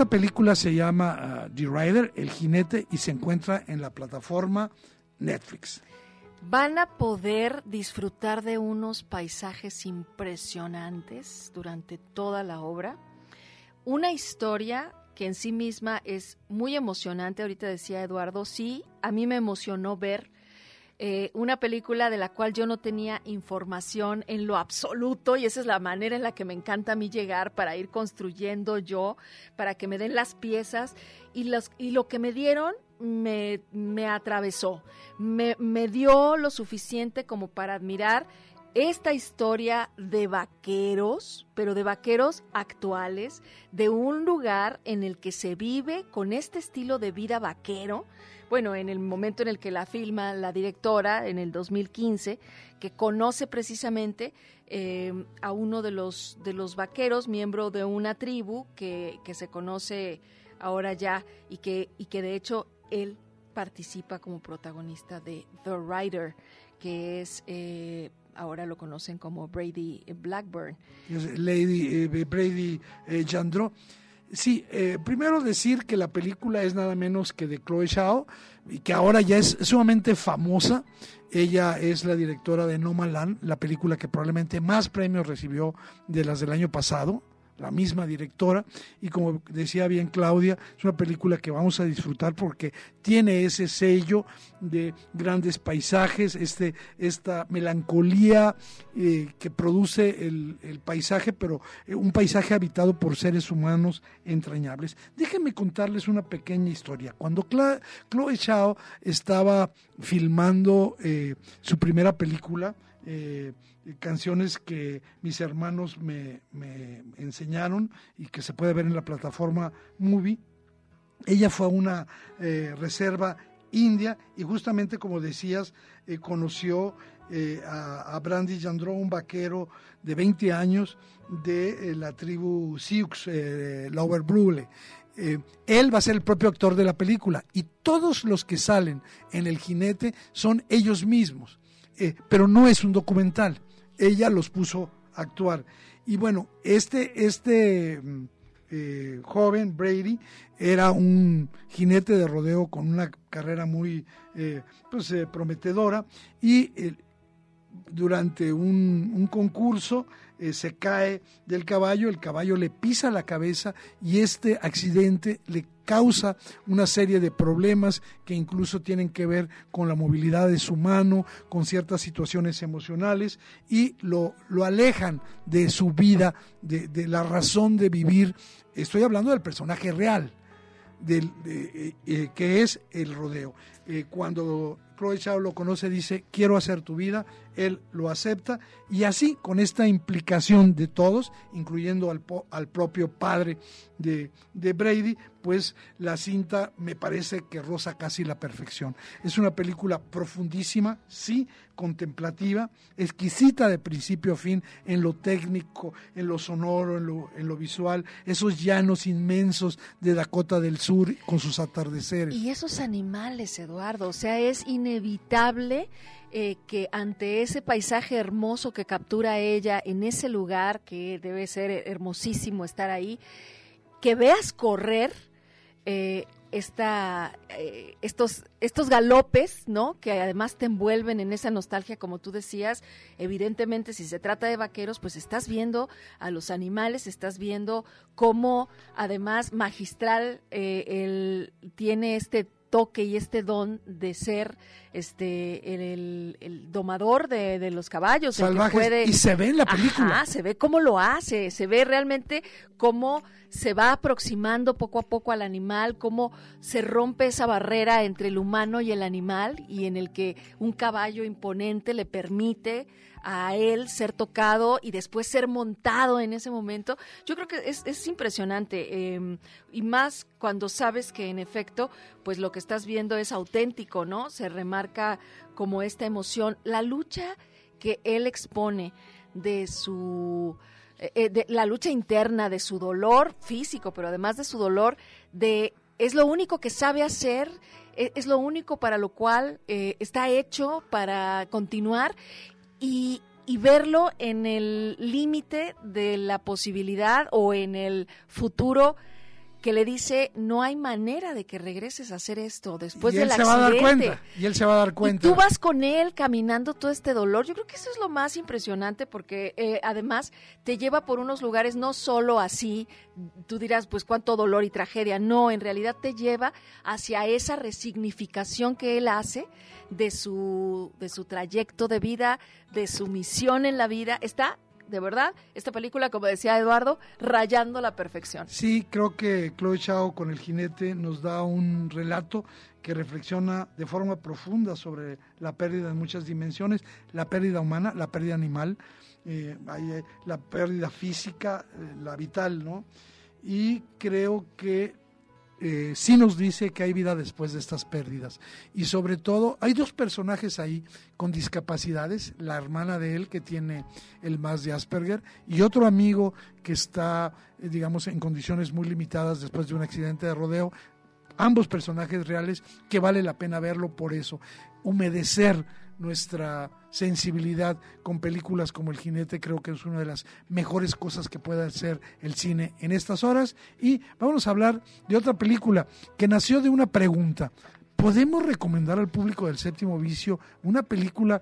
Esta película se llama uh, The Rider, El Jinete, y se encuentra en la plataforma Netflix. Van a poder disfrutar de unos paisajes impresionantes durante toda la obra. Una historia que en sí misma es muy emocionante. Ahorita decía Eduardo, sí, a mí me emocionó ver eh, una película de la cual yo no tenía información en lo absoluto y esa es la manera en la que me encanta a mí llegar para ir construyendo yo, para que me den las piezas y, los, y lo que me dieron me, me atravesó, me, me dio lo suficiente como para admirar esta historia de vaqueros, pero de vaqueros actuales, de un lugar en el que se vive con este estilo de vida vaquero, bueno, en el momento en el que la filma la directora, en el 2015, que conoce precisamente eh, a uno de los, de los vaqueros, miembro de una tribu que, que se conoce ahora ya y que, y que de hecho él participa como protagonista de The Rider, que es... Eh, ahora lo conocen como Brady Blackburn. Lady eh, Brady eh, Jandro. Sí, eh, primero decir que la película es nada menos que de Chloe Zhao y que ahora ya es sumamente famosa. Ella es la directora de No Land, la película que probablemente más premios recibió de las del año pasado la misma directora y como decía bien Claudia, es una película que vamos a disfrutar porque tiene ese sello de grandes paisajes, este, esta melancolía eh, que produce el, paisaje, pero eh, un paisaje habitado por seres humanos entrañables. Déjenme contarles una pequeña historia. Cuando Chloe Chao estaba filmando eh, su primera película, canciones que mis hermanos me, enseñaron y que se puede ver en la plataforma Movie. Ella fue a una eh, reserva india y justamente como decías, eh, conoció eh, a, Brandy Jandro, un vaquero de 20 años de la tribu Sioux, Lower Brule. él va a ser el propio actor de la película y todos los que salen en el jinete son ellos mismos, pero no es un documental ella los puso a actuar. Y bueno, este, este mm, eh, joven, Brady, era un jinete de rodeo con una carrera muy eh, pues, eh, prometedora y durante un concurso se cae del caballo, el caballo le pisa la cabeza y este accidente le causa una serie de problemas que incluso tienen que ver con la movilidad de su mano, con ciertas situaciones emocionales y lo, lo alejan de su vida, de, la razón de vivir. Estoy hablando del personaje real, del, eh, eh, que es el rodeo. Eh, cuando Chloe Chao lo conoce, dice, quiero hacer tu vida, él lo acepta y así, con esta implicación de todos, incluyendo al, al propio padre de, de, Brady, pues la cinta me parece que roza casi la perfección. Es una película profundísima, sí, contemplativa, exquisita de principio a fin en lo técnico, en lo sonoro, en lo, en lo visual, esos llanos inmensos de Dakota del Sur con sus atardeceres. Y esos animales, Eduardo, o sea, es inevitable eh, que ante ese paisaje hermoso que captura ella en ese lugar, que debe ser hermosísimo estar ahí, que veas correr eh, esta, eh, estos, estos galopes, ¿no? Que además te envuelven en esa nostalgia, como tú decías. Evidentemente, si se trata de vaqueros, pues estás viendo a los animales, estás viendo cómo, además, magistral, él tiene este toque y este don de ser este el, el domador de, de, los caballos. Salvajes. y se ve en la película. se ve cómo lo hace, se ve realmente cómo se va aproximando poco a poco al animal, cómo se rompe esa barrera entre el humano y el animal y en el que un caballo imponente le permite a él ser tocado y después ser montado en ese momento. Yo creo que es, es impresionante em, y más cuando sabes que en efecto, pues lo que estás viendo es auténtico, ¿no? Se remarca como esta emoción, la lucha que él expone de su eh, eh, de la lucha interna de su dolor físico, pero además de su dolor de es lo único que sabe hacer, e, es, lo único para lo cual eh, está hecho para continuar y verlo en el límite de la posibilidad o en el futuro que le dice no hay manera de que regreses a hacer esto después y del él se. Va a dar cuenta, y él se va a dar cuenta. Y tú vas con él caminando todo este dolor. Yo creo que eso es lo más impresionante porque eh, además te lleva por unos lugares no solo así, tú dirás pues cuánto dolor y tragedia. No, en realidad te lleva hacia esa resignificación que él hace de su de su trayecto de vida, de su misión en la vida. Está de verdad, esta película, como decía Eduardo, rayando la perfección. Sí, creo que Chloe Chao con El jinete nos da un relato que reflexiona de forma profunda sobre la pérdida en muchas dimensiones, la pérdida humana, la pérdida animal, eh, eh, la pérdida física, eh, la vital, ¿no? Y creo que eh, sí nos dice que hay vida después de estas pérdidas. Y sobre todo, hay dos personajes ahí con discapacidades, la hermana de él que tiene el más de Asperger y otro amigo que está, eh, digamos, en condiciones muy limitadas después de un accidente de rodeo. Ambos personajes reales que vale la pena verlo por eso. Humedecer nuestra sensibilidad con películas como El jinete creo que es una de las mejores cosas que puede hacer el cine en estas horas y vamos a hablar de otra película que nació de una pregunta ¿podemos recomendar al público del séptimo vicio una película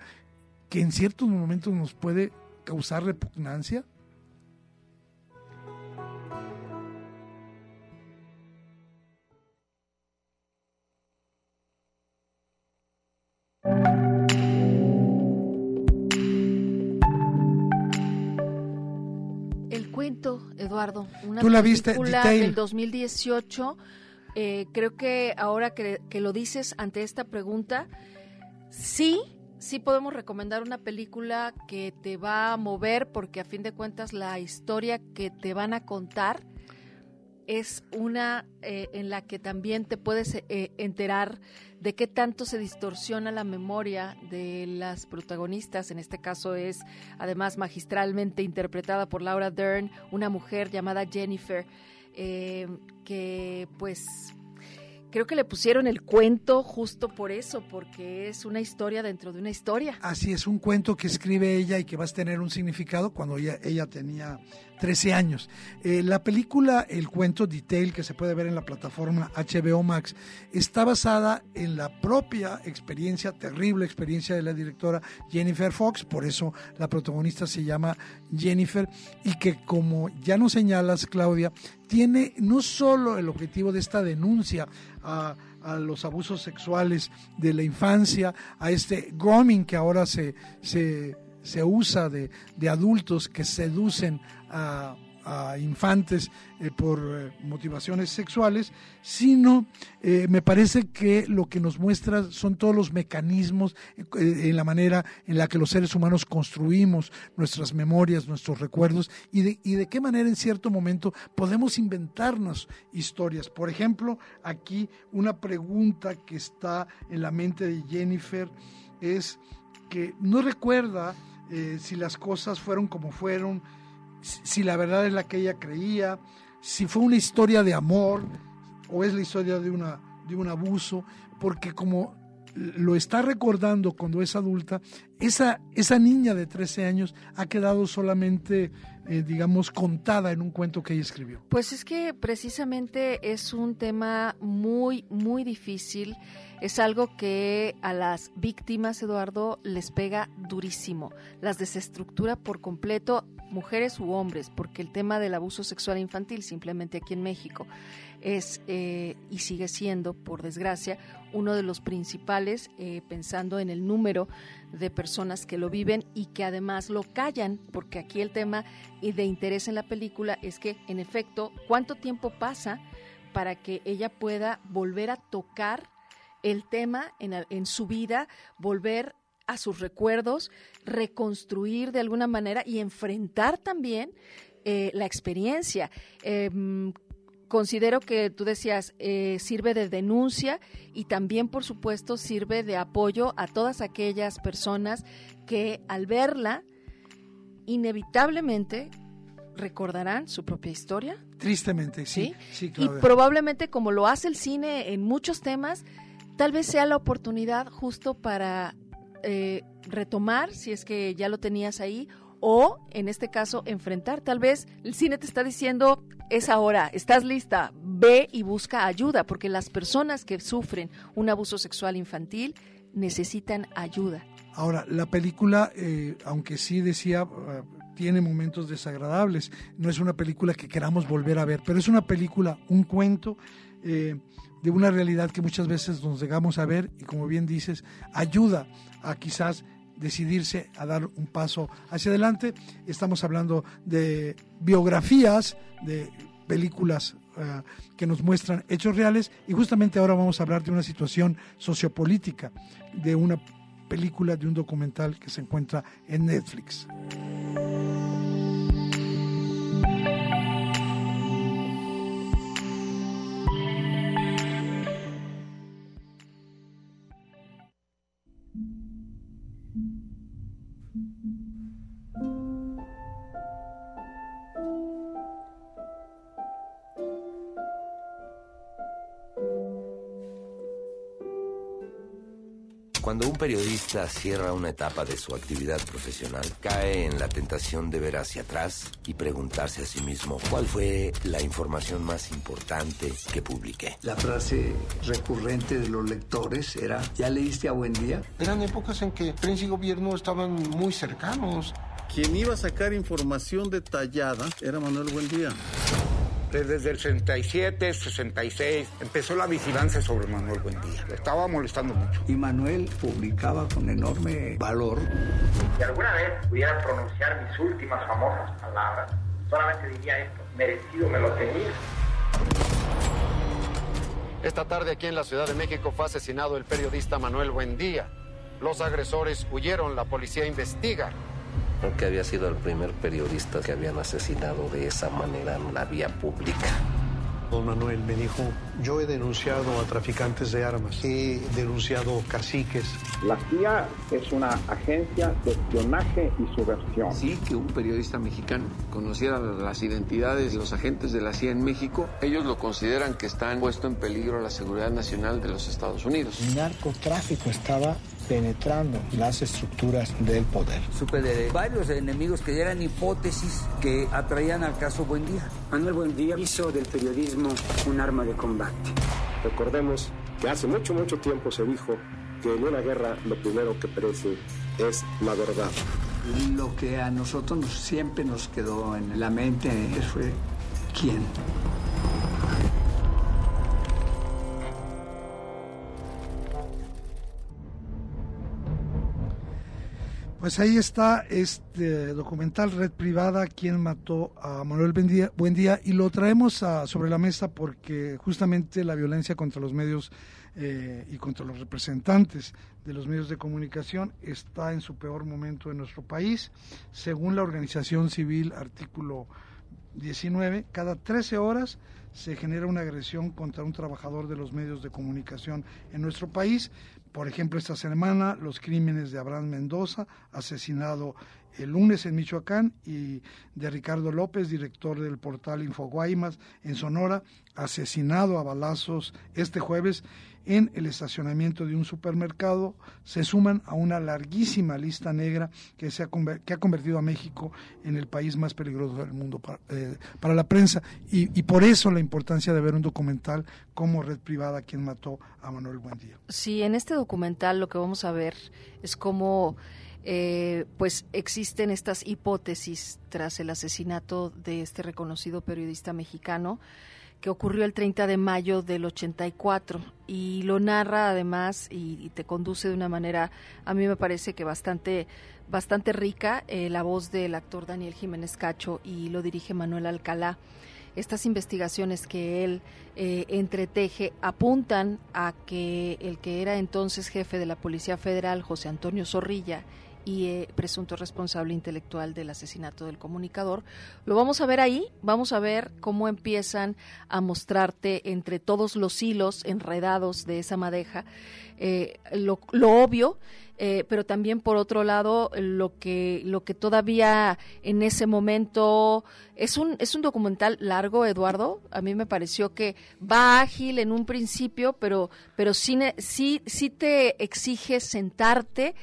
que en ciertos momentos nos puede causar repugnancia? Eduardo. Una ¿Tú la viste? película del 2018. Eh, creo que ahora que, que, lo dices ante esta pregunta, sí, sí podemos recomendar una película que te va a mover porque a fin de cuentas la historia que te van a contar es una eh, en la que también te puedes eh, enterar de qué tanto se distorsiona la memoria de las protagonistas. En este caso es además magistralmente interpretada por Laura Dern, una mujer llamada Jennifer, eh, que pues creo que le pusieron el cuento justo por eso, porque es una historia dentro de una historia. Así es, un cuento que escribe ella y que va a tener un significado cuando ella, ella tenía 13 años. Eh, la película, el cuento Detail, que se puede ver en la plataforma HBO Max, está basada en la propia experiencia, terrible experiencia de la directora Jennifer Fox, por eso la protagonista se llama Jennifer, y que como ya nos señalas, Claudia, tiene no solo el objetivo de esta denuncia a, los abusos sexuales de la infancia, a este grooming que ahora se, se, se usa de, de adultos que seducen a a infantes eh, por eh, motivaciones sexuales, sino eh, me parece que lo que nos muestra son todos los mecanismos en la manera en la que los seres humanos construimos nuestras memorias, nuestros recuerdos y de, y de qué manera en cierto momento podemos inventarnos historias. Por ejemplo, aquí una pregunta que está en la mente de Jennifer es que no recuerda si las cosas fueron como fueron, si la verdad es la que ella creía, si fue una historia de amor o es la historia de, una, de un abuso, porque como lo está recordando cuando es adulta, esa, esa niña de 13 años ha quedado solamente, eh, digamos, contada en un cuento que ella escribió? Pues es que precisamente es un tema muy, muy difícil. Es algo que a las víctimas, Eduardo, les pega durísimo. Las desestructura por completo, mujeres u hombres, porque el tema del abuso sexual infantil, simplemente aquí en México, es eh, y sigue siendo, por desgracia, uno de los principales, eh, pensando en el número de personas que lo viven y que además lo callan, porque aquí el tema de interés en la película es que, en efecto, ¿cuánto tiempo pasa para que ella pueda volver a tocar el tema en, en su vida, volver a sus recuerdos, reconstruir de alguna manera y enfrentar también eh, la experiencia. Em, considero que tú decías, eh, sirve de denuncia y también, por supuesto, sirve de apoyo a todas aquellas personas que al verla, inevitablemente recordarán su propia historia. Tristemente, sí. ¿Sí? y probablemente, como lo hace el cine en muchos temas, tal vez sea la oportunidad justo para eh, retomar, si es que ya lo tenías ahí, o en este caso enfrentar. Tal vez el cine te está diciendo, es ahora, estás lista, ve y busca ayuda, porque las personas que sufren un abuso sexual infantil necesitan ayuda. Ahora, la película, eh, aunque sí decía, uh, tiene momentos desagradables, no es una película que queramos volver a ver, pero es una película, un cuento. Eh, de una realidad que muchas veces nos llegamos a ver y como bien dices, ayuda a quizás decidirse a dar un paso hacia adelante. Estamos hablando de biografías, de películas uh, que nos muestran hechos reales y justamente ahora vamos a hablar de una situación sociopolítica, de una película, de un documental que se encuentra en Netflix. Cuando un periodista cierra una etapa de su actividad profesional, cae en la tentación de ver hacia atrás y preguntarse a sí mismo cuál fue la información más importante que publiqué. La frase recurrente de los lectores era, ¿ya leíste a Buen Día? Eran épocas en que prensa y gobierno estaban muy cercanos. Quien iba a sacar información detallada era Manuel Buendía. Desde el 67, 66, empezó la vigilancia sobre Manuel Buendía. Le estaba molestando mucho. Y Manuel publicaba con enorme valor. Si alguna vez pudiera pronunciar mis últimas famosas palabras, solamente diría esto, merecido me lo tenía. Esta tarde aquí en la Ciudad de México fue asesinado el periodista Manuel Buendía. Los agresores huyeron, la policía investiga que había sido el primer periodista que habían asesinado de esa manera en la vía pública. Don Manuel me dijo, yo he denunciado a traficantes de armas, he denunciado caciques. La CIA es una agencia de espionaje y subversión. Sí, que un periodista mexicano conociera las identidades de los agentes de la CIA en México, ellos lo consideran que están puesto en peligro la seguridad nacional de los Estados Unidos. El narcotráfico estaba penetrando las estructuras del poder. Supe de varios enemigos que eran hipótesis que atraían al caso Buendía. Manuel Buendía hizo del periodismo un arma de combate. Recordemos que hace mucho, mucho tiempo se dijo que en una guerra lo primero que perece es la verdad. Lo que a nosotros siempre nos quedó en la mente fue quién. Pues ahí está este documental Red Privada, quien mató a Manuel Buendía, Buendía y lo traemos a, sobre la mesa porque justamente la violencia contra los medios eh, y contra los representantes de los medios de comunicación está en su peor momento en nuestro país. Según la organización civil artículo 19, cada 13 horas se genera una agresión contra un trabajador de los medios de comunicación en nuestro país. Por ejemplo, esta semana los crímenes de Abraham Mendoza, asesinado el lunes en Michoacán y de Ricardo López, director del portal Infoguaymas en Sonora, asesinado a balazos este jueves en el estacionamiento de un supermercado se suman a una larguísima lista negra que, se ha, que ha convertido a México en el país más peligroso del mundo para, eh, para la prensa y, y, por eso la importancia de ver un documental como Red Privada, quien mató a Manuel Buendía. Sí, en este documental lo que vamos a ver es cómo... Eh, pues existen estas hipótesis tras el asesinato de este reconocido periodista mexicano que ocurrió el 30 de mayo del 84 y lo narra además y, y te conduce de una manera a mí me parece que bastante bastante rica eh, la voz del actor Daniel Jiménez Cacho y lo dirige Manuel Alcalá. Estas investigaciones que él eh, entreteje apuntan a que el que era entonces jefe de la Policía Federal, José Antonio Zorrilla, y eh, presunto responsable intelectual del asesinato del comunicador. Lo vamos a ver ahí, vamos a ver cómo empiezan a mostrarte entre todos los hilos enredados de esa madeja eh, lo, lo, obvio. Eh, pero también por otro lado lo que lo que todavía en ese momento es un es un documental largo Eduardo a mí me pareció que va ágil en un principio pero pero sí sí sí te exige sentarte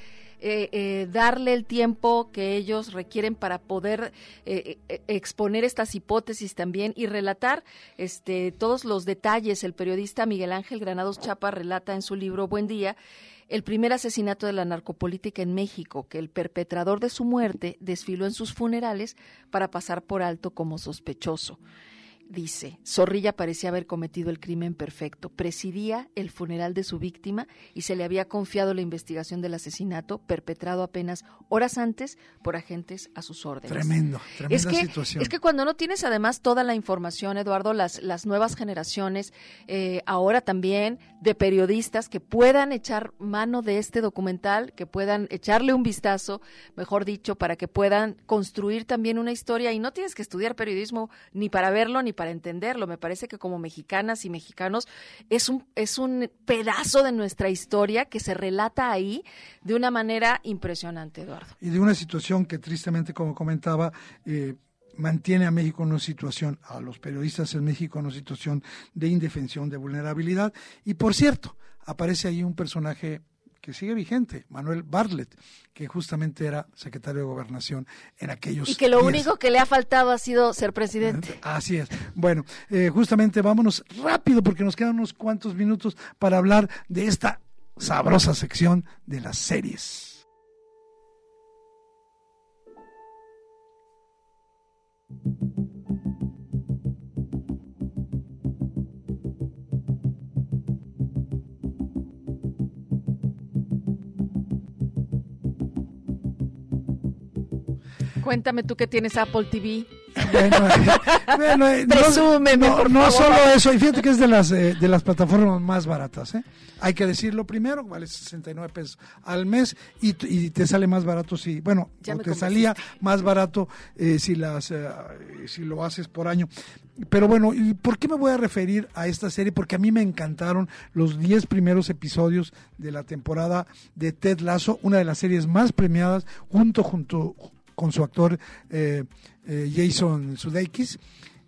eh, eh, darle el tiempo que ellos requieren para poder eh, eh, exponer estas hipótesis también y relatar este, todos los detalles. El periodista Miguel Ángel Granados Chapa relata en su libro Buen Día el primer asesinato de la narcopolítica en México, que el perpetrador de su muerte desfiló en sus funerales para pasar por alto como sospechoso. Dice, Zorrilla parecía haber cometido el crimen perfecto, presidía el funeral de su víctima y se le había confiado la investigación del asesinato perpetrado apenas horas antes por agentes a sus órdenes. Tremendo, tremenda es que, situación. Es que cuando no tienes además toda la información, Eduardo, las, las nuevas generaciones, eh, ahora también de periodistas que puedan echar mano de este documental, que puedan echarle un vistazo, mejor dicho, para que puedan construir también una historia y no tienes que estudiar periodismo ni para verlo ni para entenderlo. Me parece que como mexicanas y mexicanos es un, es un pedazo de nuestra historia que se relata ahí de una manera impresionante, Eduardo. Y de una situación que tristemente, como comentaba, eh, mantiene a México en una situación, a los periodistas en México en una situación de indefensión, de vulnerabilidad. Y por cierto, aparece ahí un personaje que sigue vigente, Manuel Bartlett, que justamente era secretario de Gobernación en aquellos Y que lo días. único que le ha faltado ha sido ser presidente. Así es. Bueno, eh, justamente vámonos rápido porque nos quedan unos cuantos minutos para hablar de esta sabrosa sección de las series. Cuéntame tú que tienes Apple TV. Bueno, bueno, Presúmeme, no, por no favor. solo eso, y fíjate que es de las eh, de las plataformas más baratas, ¿eh? Hay que decirlo primero, vale 69 pesos al mes y, te sale más barato si, bueno, Ya o me te salía más barato eh, si las eh, si lo haces por año. Pero bueno, ¿y por qué me voy a referir a esta serie? Porque a mí me encantaron los 10 primeros episodios de la temporada de Ted Lasso, una de las series más premiadas junto junto con su actor eh, eh, Jason Sudeikis.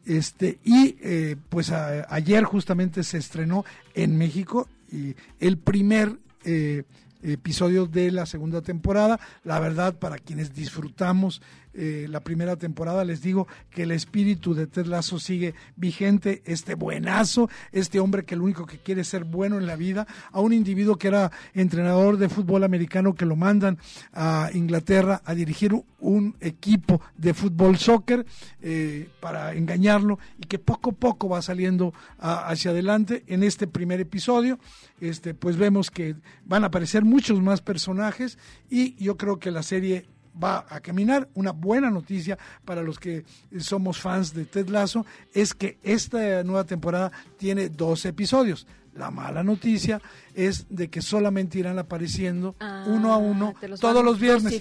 Este, y eh, pues a- ayer justamente se estrenó en México y el primer eh, episodio de la segunda temporada. La verdad, para quienes disfrutamos eh, la primera temporada, les digo que el espíritu de Ted Lasso sigue vigente, este buenazo, este hombre que lo único que quiere es ser bueno en la vida, a un individuo que era entrenador de fútbol americano que lo mandan a Inglaterra a dirigir un equipo de fútbol soccer eh, para engañarlo y que poco a poco va saliendo hacia adelante en este primer episodio. Este pues vemos que van a aparecer muchos más personajes y yo creo que la serie va a caminar. Una buena noticia para los que somos fans de Ted Lasso es que esta nueva temporada tiene dos episodios. La mala noticia es de que solamente irán apareciendo Ah, uno a uno los todos los viernes.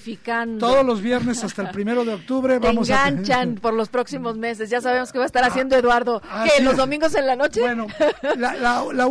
Todos los viernes hasta el primero de octubre Te vamos a enganchan por los próximos meses. Ya sabemos qué va a estar haciendo Eduardo. así ¿Qué? ¿Los domingos en la noche? Bueno, la, la- la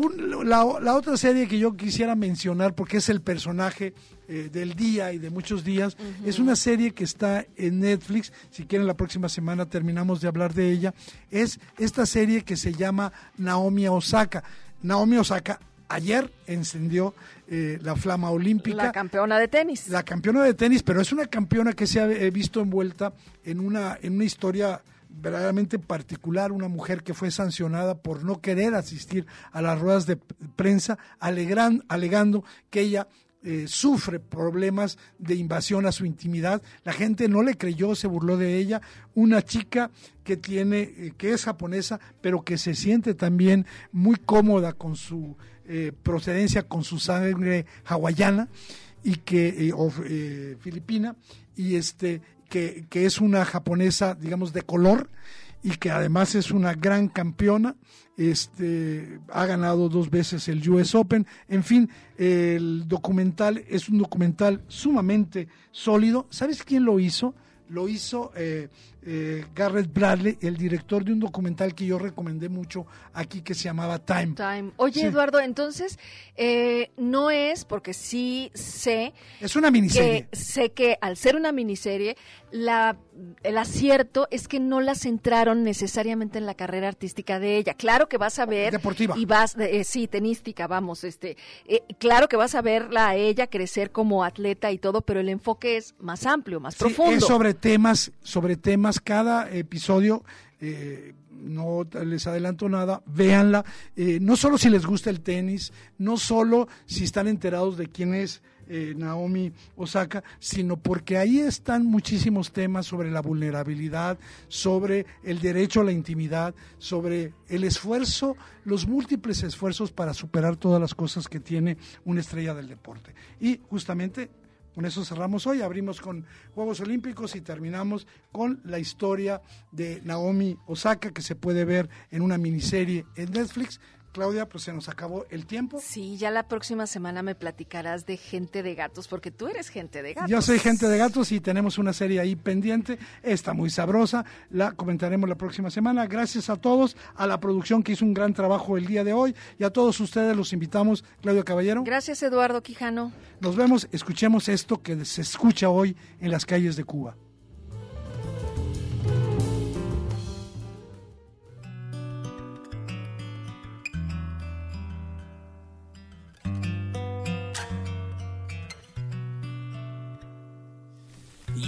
la- otra serie que yo quisiera mencionar, porque es el personaje eh, del día y de muchos días, es una serie que está en Netflix. Si quieren, la próxima semana terminamos de hablar de ella. Es esta serie que se llama Naomi Osaka. Naomi Osaka ayer encendió eh, la flama olímpica. La campeona de tenis. La campeona de tenis, pero es una campeona que se ha visto envuelta en una, en una historia verdaderamente particular, una mujer que fue sancionada por no querer asistir a las ruedas de prensa, alegran- alegando que ella eh, sufre problemas de invasión a su intimidad. La gente no le creyó, se burló de ella. Una chica que tiene, eh, que es japonesa, pero que se siente también muy cómoda con su eh, procedencia, con su sangre hawaiana y que eh, o, filipina y este que, que es una japonesa digamos de color y que además es una gran campeona este ha ganado dos veces el US Open. En fin el documental es un documental sumamente sólido. Sabes quién lo hizo lo hizo eh, eh, Garrett Bradley, el director de un documental que yo recomendé mucho aquí que se llamaba Time. Time. Oye, Sí. Eduardo, entonces, eh, no es, porque sí sé... Es una miniserie. Que, sé que al ser una miniserie, la, el acierto es que no la centraron necesariamente en la carrera artística de ella. Claro que vas a ver... Deportiva. Y vas, eh, sí, tenística, vamos, este... eh, claro que vas a verla a ella crecer como atleta y todo, pero el enfoque es más amplio, más Sí, profundo. es sobre temas, sobre temas, cada episodio, eh, no les adelanto nada, véanla, eh, no solo si les gusta el tenis, no solo si están enterados de quién es eh, Naomi Osaka, sino porque ahí están muchísimos temas sobre la vulnerabilidad, sobre el derecho a la intimidad, sobre el esfuerzo, los múltiples esfuerzos para superar todas las cosas que tiene una estrella del deporte. Y justamente con eso cerramos hoy, abrimos con Juegos Olímpicos y terminamos con la historia de Naomi Osaka que se puede ver en una miniserie en Netflix. Claudia, pues se nos acabó el tiempo. Sí, ya la próxima semana me platicarás de gente de gatos, porque tú eres gente de gatos. Yo soy gente de gatos y tenemos una serie ahí pendiente. Está muy sabrosa. La comentaremos la próxima semana. Gracias a todos, a la producción que hizo un gran trabajo el día de hoy y a todos ustedes los invitamos. Claudio Caballero. Gracias, Eduardo Quijano. Nos vemos, escuchemos esto que se escucha hoy en las calles de Cuba.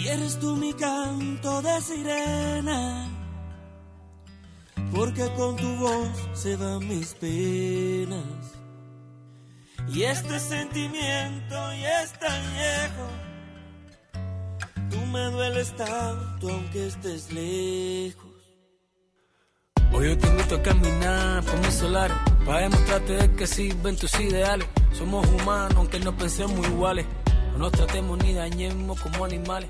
Eres tú mi canto de sirena, porque con tu voz se van mis penas. Y este sentimiento ya es tan viejo, tú me dueles tanto aunque estés lejos. Hoy yo te invito a caminar por mi solar para demostrarte de que sirven tus ideales. Somos humanos aunque no pensemos iguales. No nos tratemos ni dañemos como animales.